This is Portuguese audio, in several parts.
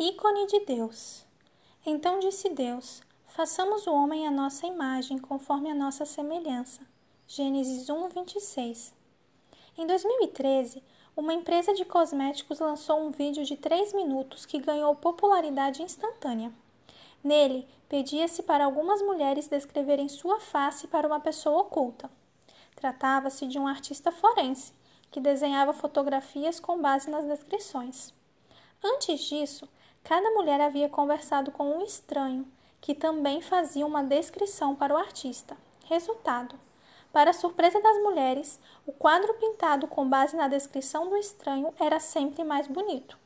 Ícone de Deus. Então disse Deus: Façamos o homem à nossa imagem, conforme a nossa semelhança. Gênesis 1, 26. Em 2013, uma empresa de cosméticos lançou um vídeo de 3 minutos que ganhou popularidade instantânea. Nele, pedia-se para algumas mulheres descreverem sua face para uma pessoa oculta. Tratava-se de um artista forense, que desenhava fotografias com base nas descrições. Antes disso, Cada mulher havia conversado com um estranho, que também fazia uma descrição para o artista. Resultado: para surpresa das mulheres, o quadro pintado com base na descrição do estranho era sempre mais bonito.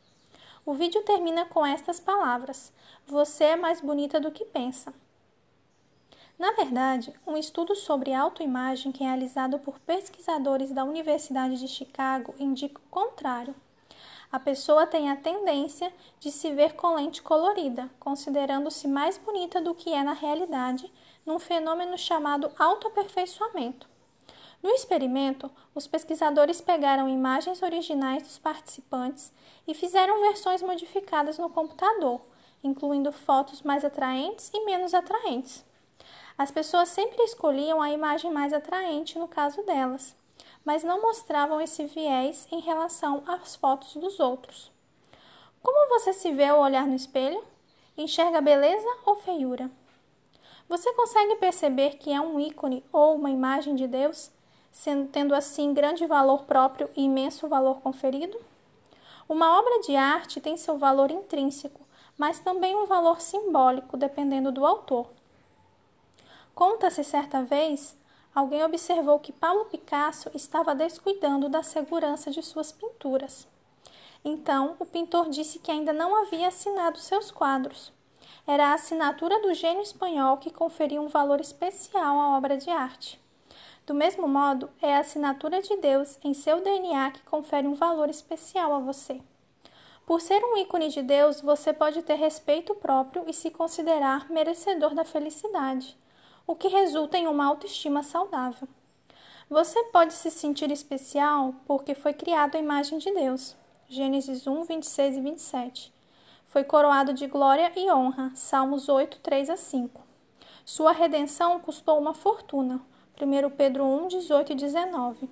O vídeo termina com estas palavras: Você é mais bonita do que pensa. Na verdade, um estudo sobre autoimagem realizado por pesquisadores da Universidade de Chicago indica o contrário a pessoa tem a tendência de se ver com lente colorida, considerando-se mais bonita do que é na realidade, num fenômeno chamado autoaperfeiçoamento. No experimento, os pesquisadores pegaram imagens originais dos participantes e fizeram versões modificadas no computador, incluindo fotos mais atraentes e menos atraentes. As pessoas sempre escolhiam a imagem mais atraente no caso delas mas não mostravam esse viés em relação às fotos dos outros. Como você se vê ao olhar no espelho? Enxerga beleza ou feiura? Você consegue perceber que é um ícone ou uma imagem de Deus, sendo, tendo assim grande valor próprio e imenso valor conferido? Uma obra de arte tem seu valor intrínseco, mas também um valor simbólico, dependendo do autor. Conta-se certa vez alguém observou que Pablo Picasso estava descuidando da segurança de suas pinturas. Então, o pintor disse que ainda não havia assinado seus quadros. Era a assinatura do gênio espanhol que conferia um valor especial à obra de arte. Do mesmo modo, é a assinatura de Deus em seu DNA que confere um valor especial a você. Por ser um ícone de Deus, você pode ter respeito próprio e se considerar merecedor da felicidade o que resulta em uma autoestima saudável. Você pode se sentir especial porque foi criado à imagem de Deus. Gênesis 1, 26 e 27. Foi coroado de glória e honra. Salmos 8, 3 a 5. Sua redenção custou uma fortuna. 1 Pedro 1, 18 e 19.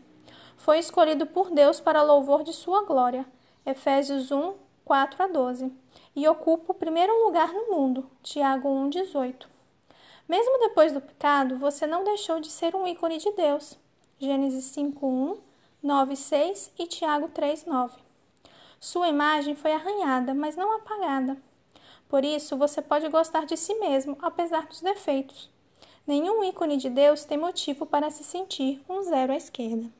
Foi escolhido por Deus para louvor de sua glória. Efésios 1, 4 a 12. E ocupa o primeiro lugar no mundo. Tiago 1, 18. Mesmo depois do pecado, você não deixou de ser um ícone de Deus. Gênesis 5:1, 9:6 e Tiago 3:9. Sua imagem foi arranhada, mas não apagada. Por isso, você pode gostar de si mesmo, apesar dos defeitos. Nenhum ícone de Deus tem motivo para se sentir um zero à esquerda.